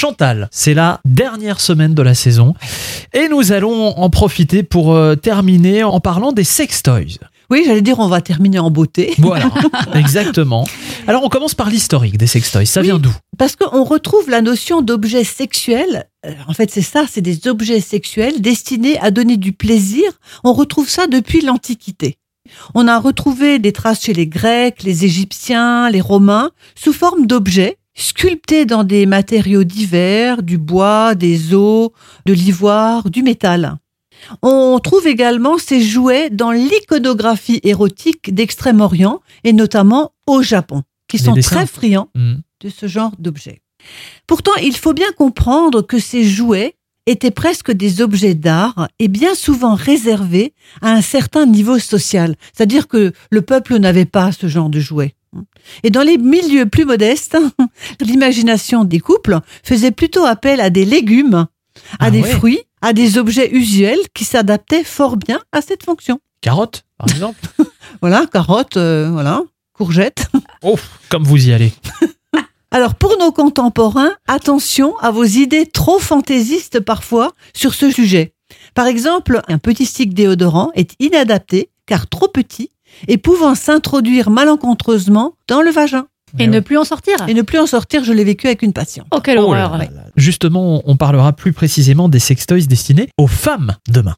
Chantal, c'est la dernière semaine de la saison et nous allons en profiter pour euh, terminer en parlant des sextoys. Oui, j'allais dire, on va terminer en beauté. Voilà, exactement. Alors on commence par l'historique des sextoys. Ça Oui. vient d'où? Parce qu'on retrouve la notion d'objet sexuel. euh, En fait, c'est ça, c'est des objets sexuels destinés à donner du plaisir. On retrouve ça depuis l'Antiquité. On a retrouvé des traces chez les Grecs, les Égyptiens, les Romains, sous forme d'objets sculptés dans des matériaux divers, du bois, des os, de l'ivoire, du métal. On trouve également ces jouets dans l'iconographie érotique d'Extrême-Orient et notamment au Japon, qui Les sont dessins. très friands Hmm. de ce genre d'objets. Pourtant, il faut bien comprendre que ces jouets étaient presque des objets d'art et bien souvent réservés à un certain niveau social. C'est-à-dire que le peuple n'avait pas ce genre de jouets. Et dans les milieux plus modestes, l'imagination des couples faisait plutôt appel à des légumes, à Ah des ouais. fruits, à des objets usuels qui s'adaptaient fort bien à cette fonction. Carotte, par exemple Voilà, carottes, euh, voilà, courgettes. Oh, comme vous y allez. Alors pour nos contemporains, attention à vos idées trop fantaisistes parfois sur ce sujet. Par exemple, un petit stick déodorant est inadapté car trop petit et pouvant s'introduire malencontreusement dans le vagin. Et ne plus en sortir. Et ne plus en sortir, je l'ai vécu avec une patiente. Oh, quelle Oh là horreur. là là. Justement, on parlera plus précisément des sextoys destinés aux femmes demain.